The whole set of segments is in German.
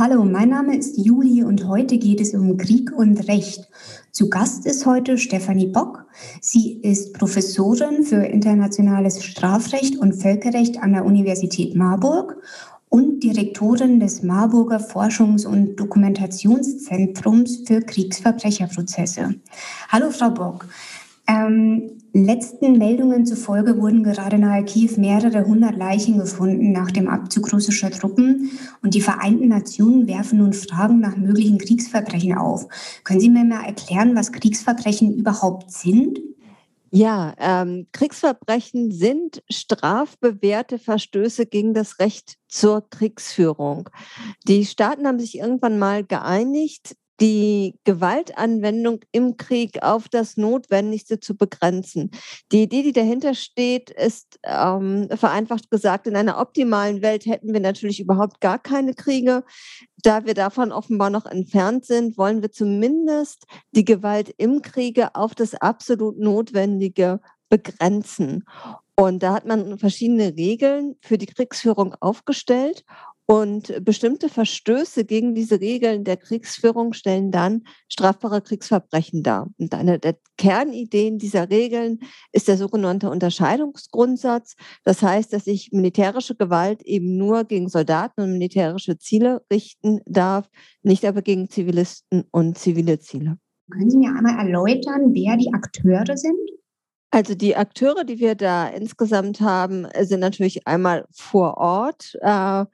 Hallo, mein Name ist Juli und heute geht es um Krieg und Recht. Zu Gast ist heute Stefanie Bock. Sie ist Professorin für internationales Strafrecht und Völkerrecht an der Universität Marburg und Direktorin des Marburger Forschungs- und Dokumentationszentrums für Kriegsverbrecherprozesse. Hallo, Frau Bock. Ähm, letzten Meldungen zufolge wurden gerade nahe Kiew mehrere hundert Leichen gefunden nach dem Abzug russischer Truppen. Und die Vereinten Nationen werfen nun Fragen nach möglichen Kriegsverbrechen auf. Können Sie mir mal erklären, was Kriegsverbrechen überhaupt sind? Ja, ähm, Kriegsverbrechen sind strafbewährte Verstöße gegen das Recht zur Kriegsführung. Die Staaten haben sich irgendwann mal geeinigt, die Gewaltanwendung im Krieg auf das Notwendigste zu begrenzen. Die Idee, die dahinter steht, ist ähm, vereinfacht gesagt, in einer optimalen Welt hätten wir natürlich überhaupt gar keine Kriege. Da wir davon offenbar noch entfernt sind, wollen wir zumindest die Gewalt im Kriege auf das absolut Notwendige begrenzen. Und da hat man verschiedene Regeln für die Kriegsführung aufgestellt. Und bestimmte Verstöße gegen diese Regeln der Kriegsführung stellen dann strafbare Kriegsverbrechen dar. Und eine der Kernideen dieser Regeln ist der sogenannte Unterscheidungsgrundsatz. Das heißt, dass sich militärische Gewalt eben nur gegen Soldaten und militärische Ziele richten darf, nicht aber gegen Zivilisten und zivile Ziele. Können Sie mir einmal erläutern, wer die Akteure sind? Also die Akteure, die wir da insgesamt haben, sind natürlich einmal vor Ort. Äh,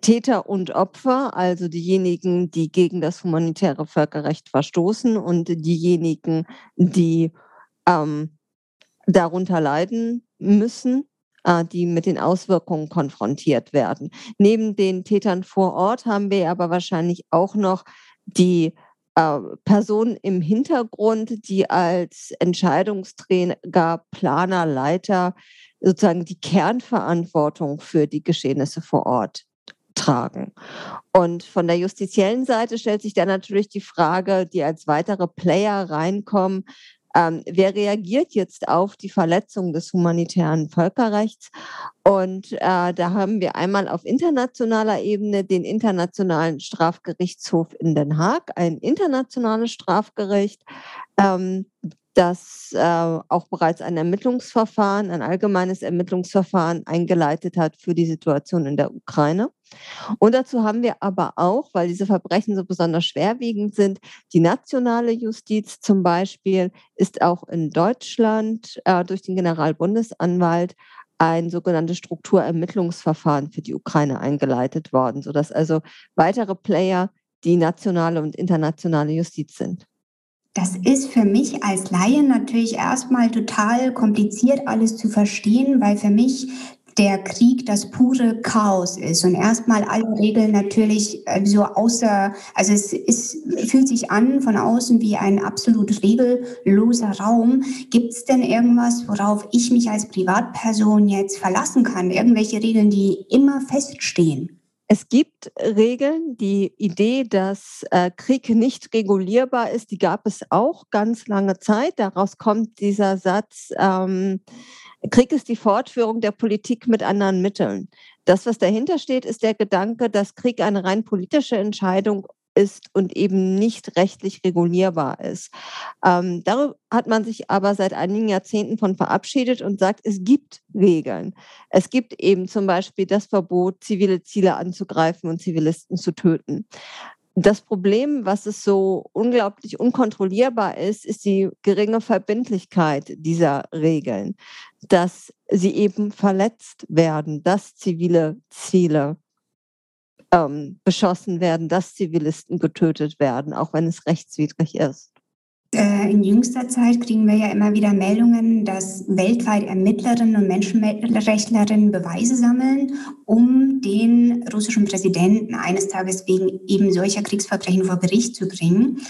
Täter und Opfer, also diejenigen, die gegen das humanitäre Völkerrecht verstoßen und diejenigen, die ähm, darunter leiden müssen, äh, die mit den Auswirkungen konfrontiert werden. Neben den Tätern vor Ort haben wir aber wahrscheinlich auch noch die äh, Personen im Hintergrund, die als Entscheidungsträger, Planer, Leiter sozusagen die Kernverantwortung für die Geschehnisse vor Ort tragen. Und von der justiziellen Seite stellt sich dann natürlich die Frage, die als weitere Player reinkommen, ähm, wer reagiert jetzt auf die Verletzung des humanitären Völkerrechts? Und äh, da haben wir einmal auf internationaler Ebene den Internationalen Strafgerichtshof in Den Haag, ein internationales Strafgericht, ähm, das äh, auch bereits ein Ermittlungsverfahren, ein allgemeines Ermittlungsverfahren eingeleitet hat für die Situation in der Ukraine. Und dazu haben wir aber auch, weil diese Verbrechen so besonders schwerwiegend sind, die nationale Justiz zum Beispiel ist auch in Deutschland äh, durch den Generalbundesanwalt ein sogenanntes Strukturermittlungsverfahren für die Ukraine eingeleitet worden, sodass also weitere Player die nationale und internationale Justiz sind. Das ist für mich als Laie natürlich erstmal total kompliziert alles zu verstehen, weil für mich der Krieg das pure Chaos ist und erstmal alle Regeln natürlich äh, so außer, also es ist, fühlt sich an von außen wie ein absolut regelloser Raum. Gibt es denn irgendwas, worauf ich mich als Privatperson jetzt verlassen kann? Irgendwelche Regeln, die immer feststehen? Es gibt Regeln. Die Idee, dass äh, Krieg nicht regulierbar ist, die gab es auch ganz lange Zeit. Daraus kommt dieser Satz, ähm, Krieg ist die Fortführung der Politik mit anderen Mitteln. Das, was dahinter steht, ist der Gedanke, dass Krieg eine rein politische Entscheidung ist und eben nicht rechtlich regulierbar ist. Ähm, darüber hat man sich aber seit einigen Jahrzehnten von verabschiedet und sagt, es gibt Regeln. Es gibt eben zum Beispiel das Verbot, zivile Ziele anzugreifen und Zivilisten zu töten. Das Problem, was es so unglaublich unkontrollierbar ist, ist die geringe Verbindlichkeit dieser Regeln, dass sie eben verletzt werden, dass zivile Ziele ähm, beschossen werden, dass Zivilisten getötet werden, auch wenn es rechtswidrig ist. Äh, in jüngster Zeit kriegen wir ja immer wieder Meldungen, dass weltweit Ermittlerinnen und Menschenrechtlerinnen Beweise sammeln, um den russischen Präsidenten eines Tages wegen eben solcher Kriegsverbrechen vor Gericht zu bringen.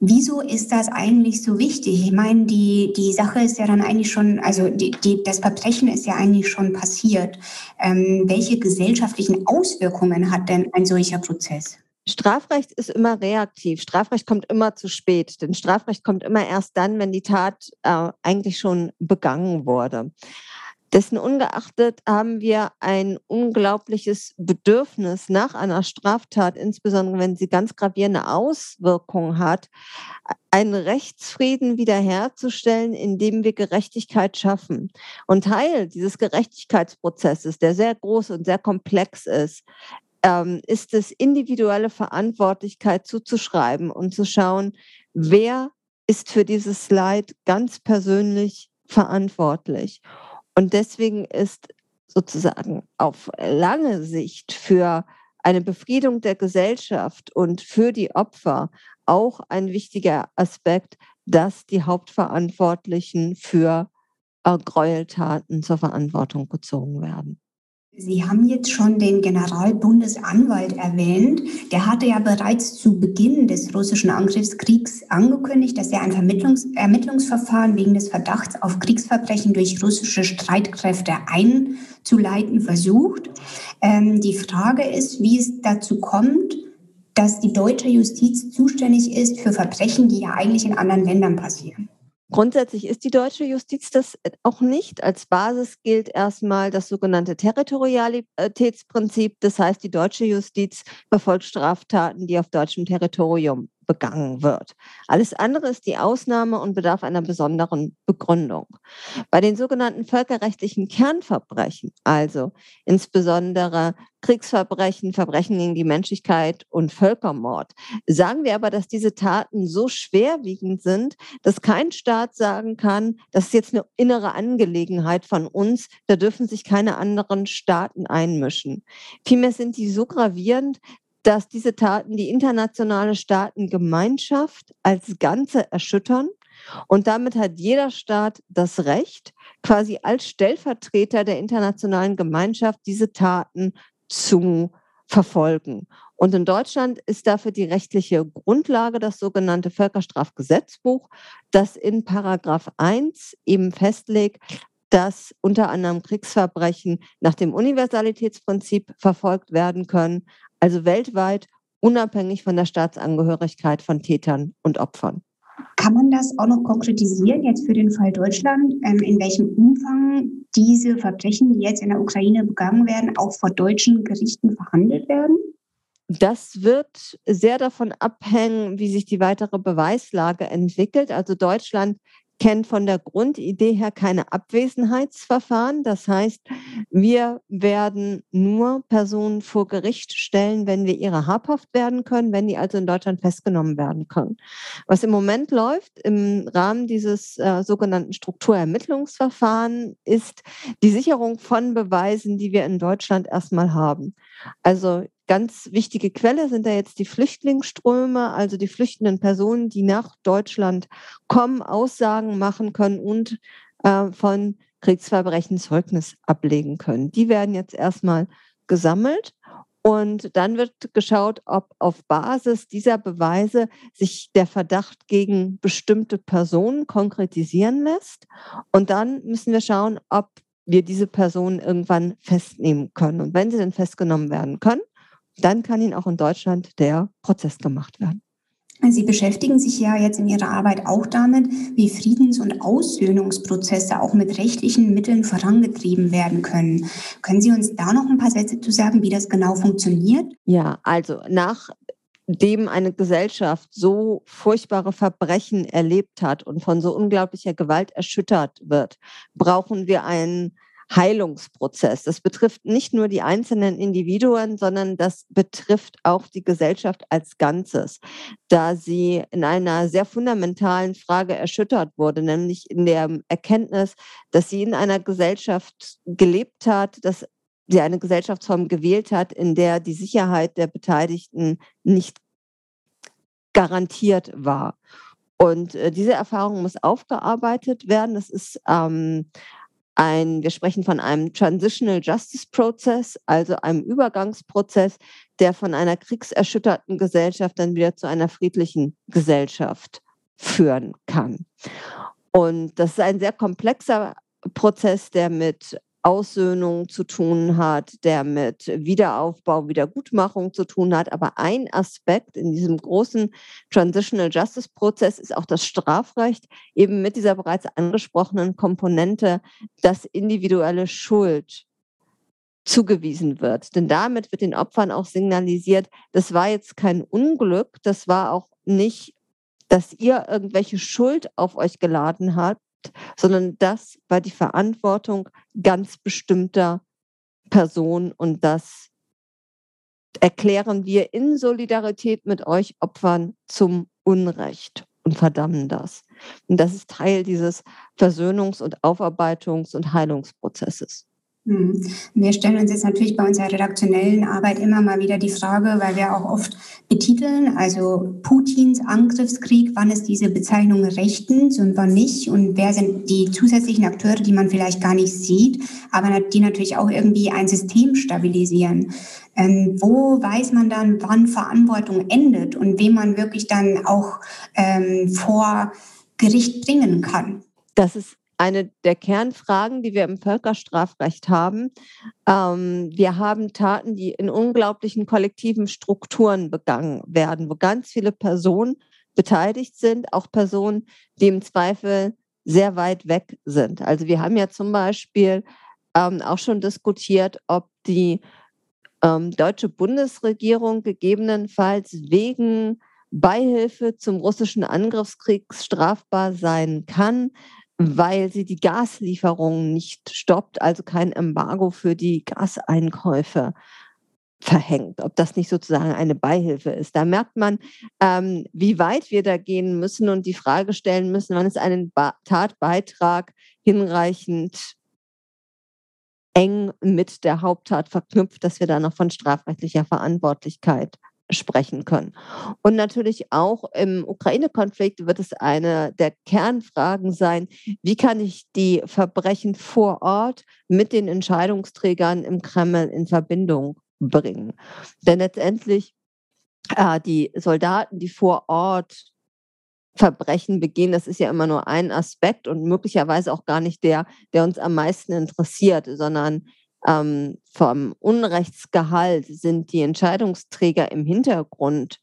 Wieso ist das eigentlich so wichtig? Ich meine, die, die Sache ist ja dann eigentlich schon, also die, die, das Verbrechen ist ja eigentlich schon passiert. Ähm, welche gesellschaftlichen Auswirkungen hat denn ein solcher Prozess? Strafrecht ist immer reaktiv. Strafrecht kommt immer zu spät. Denn Strafrecht kommt immer erst dann, wenn die Tat äh, eigentlich schon begangen wurde. Dessen ungeachtet haben wir ein unglaubliches Bedürfnis nach einer Straftat, insbesondere wenn sie ganz gravierende Auswirkungen hat, einen Rechtsfrieden wiederherzustellen, indem wir Gerechtigkeit schaffen. Und Teil dieses Gerechtigkeitsprozesses, der sehr groß und sehr komplex ist, ähm, ist es, individuelle Verantwortlichkeit zuzuschreiben und zu schauen, wer ist für dieses Leid ganz persönlich verantwortlich. Und deswegen ist sozusagen auf lange Sicht für eine Befriedung der Gesellschaft und für die Opfer auch ein wichtiger Aspekt, dass die Hauptverantwortlichen für äh, Gräueltaten zur Verantwortung gezogen werden. Sie haben jetzt schon den Generalbundesanwalt erwähnt. Der hatte ja bereits zu Beginn des russischen Angriffskriegs angekündigt, dass er ein Vermittlungs Ermittlungsverfahren wegen des Verdachts auf Kriegsverbrechen durch russische Streitkräfte einzuleiten versucht. Ähm, die Frage ist, wie es dazu kommt, dass die deutsche Justiz zuständig ist für Verbrechen, die ja eigentlich in anderen Ländern passieren. Grundsätzlich ist die deutsche Justiz das auch nicht. Als Basis gilt erstmal das sogenannte Territorialitätsprinzip. Das heißt, die deutsche Justiz verfolgt Straftaten, die auf deutschem Territorium begangen wird. Alles andere ist die Ausnahme und bedarf einer besonderen Begründung. Bei den sogenannten völkerrechtlichen Kernverbrechen, also insbesondere Kriegsverbrechen, Verbrechen gegen die Menschlichkeit und Völkermord, sagen wir aber, dass diese Taten so schwerwiegend sind, dass kein Staat sagen kann, das ist jetzt eine innere Angelegenheit von uns, da dürfen sich keine anderen Staaten einmischen. Vielmehr sind die so gravierend, dass diese Taten die internationale Staatengemeinschaft als Ganze erschüttern. Und damit hat jeder Staat das Recht, quasi als Stellvertreter der internationalen Gemeinschaft diese Taten zu verfolgen. Und in Deutschland ist dafür die rechtliche Grundlage das sogenannte Völkerstrafgesetzbuch, das in Paragraph 1 eben festlegt, dass unter anderem Kriegsverbrechen nach dem Universalitätsprinzip verfolgt werden können, also weltweit unabhängig von der Staatsangehörigkeit von Tätern und Opfern. Kann man das auch noch konkretisieren jetzt für den Fall Deutschland, ähm, in welchem Umfang diese Verbrechen, die jetzt in der Ukraine begangen werden, auch vor deutschen Gerichten verhandelt werden? Das wird sehr davon abhängen, wie sich die weitere Beweislage entwickelt. Also Deutschland kennt von der Grundidee her keine Abwesenheitsverfahren. Das heißt, wir werden nur Personen vor Gericht stellen, wenn wir ihre habhaft werden können, wenn die also in Deutschland festgenommen werden können. Was im Moment läuft im Rahmen dieses äh, sogenannten Strukturermittlungsverfahren ist die Sicherung von Beweisen, die wir in Deutschland erstmal haben. Also Ganz wichtige Quelle sind da jetzt die Flüchtlingsströme, also die flüchtenden Personen, die nach Deutschland kommen, Aussagen machen können und äh, von Kriegsverbrechen Zeugnis ablegen können. Die werden jetzt erstmal gesammelt und dann wird geschaut, ob auf Basis dieser Beweise sich der Verdacht gegen bestimmte Personen konkretisieren lässt. Und dann müssen wir schauen, ob wir diese Personen irgendwann festnehmen können. Und wenn sie dann festgenommen werden können, dann kann Ihnen auch in Deutschland der Prozess gemacht werden. Sie beschäftigen sich ja jetzt in Ihrer Arbeit auch damit, wie Friedens- und Aussöhnungsprozesse auch mit rechtlichen Mitteln vorangetrieben werden können. Können Sie uns da noch ein paar Sätze zu sagen, wie das genau funktioniert? Ja, also nachdem eine Gesellschaft so furchtbare Verbrechen erlebt hat und von so unglaublicher Gewalt erschüttert wird, brauchen wir einen Heilungsprozess. Das betrifft nicht nur die einzelnen Individuen, sondern das betrifft auch die Gesellschaft als Ganzes, da sie in einer sehr fundamentalen Frage erschüttert wurde, nämlich in der Erkenntnis, dass sie in einer Gesellschaft gelebt hat, dass sie eine Gesellschaftsform gewählt hat, in der die Sicherheit der Beteiligten nicht garantiert war. Und äh, diese Erfahrung muss aufgearbeitet werden. Das ist ähm, ein, wir sprechen von einem Transitional Justice Process, also einem Übergangsprozess, der von einer kriegserschütterten Gesellschaft dann wieder zu einer friedlichen Gesellschaft führen kann. Und das ist ein sehr komplexer Prozess, der mit Aussöhnung zu tun hat, der mit Wiederaufbau, Wiedergutmachung zu tun hat. Aber ein Aspekt in diesem großen Transitional Justice Prozess ist auch das Strafrecht, eben mit dieser bereits angesprochenen Komponente, dass individuelle Schuld zugewiesen wird. Denn damit wird den Opfern auch signalisiert, das war jetzt kein Unglück, das war auch nicht, dass ihr irgendwelche Schuld auf euch geladen habt, sondern das war die Verantwortung ganz bestimmter Personen und das erklären wir in Solidarität mit euch Opfern zum Unrecht und verdammen das. Und das ist Teil dieses Versöhnungs- und Aufarbeitungs- und Heilungsprozesses. Hm. Wir stellen uns jetzt natürlich bei unserer redaktionellen Arbeit immer mal wieder die Frage, weil wir auch oft betiteln, also Putins Angriffskrieg, wann ist diese Bezeichnung rechtens und wann nicht und wer sind die zusätzlichen Akteure, die man vielleicht gar nicht sieht, aber die natürlich auch irgendwie ein System stabilisieren. Ähm, wo weiß man dann, wann Verantwortung endet und wem man wirklich dann auch ähm, vor Gericht bringen kann? Das ist eine der Kernfragen, die wir im Völkerstrafrecht haben. Ähm, wir haben Taten, die in unglaublichen kollektiven Strukturen begangen werden, wo ganz viele Personen beteiligt sind, auch Personen, die im Zweifel sehr weit weg sind. Also wir haben ja zum Beispiel ähm, auch schon diskutiert, ob die ähm, deutsche Bundesregierung gegebenenfalls wegen Beihilfe zum russischen Angriffskrieg strafbar sein kann weil sie die Gaslieferungen nicht stoppt, also kein Embargo für die Gaseinkäufe verhängt, ob das nicht sozusagen eine Beihilfe ist. Da merkt man, ähm, wie weit wir da gehen müssen und die Frage stellen müssen, wann ist ein ba Tatbeitrag hinreichend eng mit der Haupttat verknüpft, dass wir da noch von strafrechtlicher Verantwortlichkeit sprechen können. Und natürlich auch im Ukraine-Konflikt wird es eine der Kernfragen sein, wie kann ich die Verbrechen vor Ort mit den Entscheidungsträgern im Kreml in Verbindung bringen. Denn letztendlich äh, die Soldaten, die vor Ort Verbrechen begehen, das ist ja immer nur ein Aspekt und möglicherweise auch gar nicht der, der uns am meisten interessiert, sondern ähm, vom Unrechtsgehalt sind die Entscheidungsträger im Hintergrund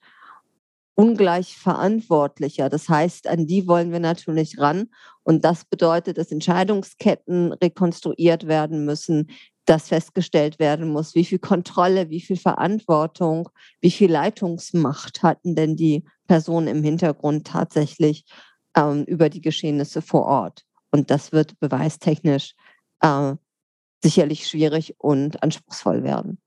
ungleich verantwortlicher. Das heißt, an die wollen wir natürlich ran. Und das bedeutet, dass Entscheidungsketten rekonstruiert werden müssen, dass festgestellt werden muss, wie viel Kontrolle, wie viel Verantwortung, wie viel Leitungsmacht hatten denn die Personen im Hintergrund tatsächlich ähm, über die Geschehnisse vor Ort. Und das wird beweistechnisch äh, sicherlich schwierig und anspruchsvoll werden.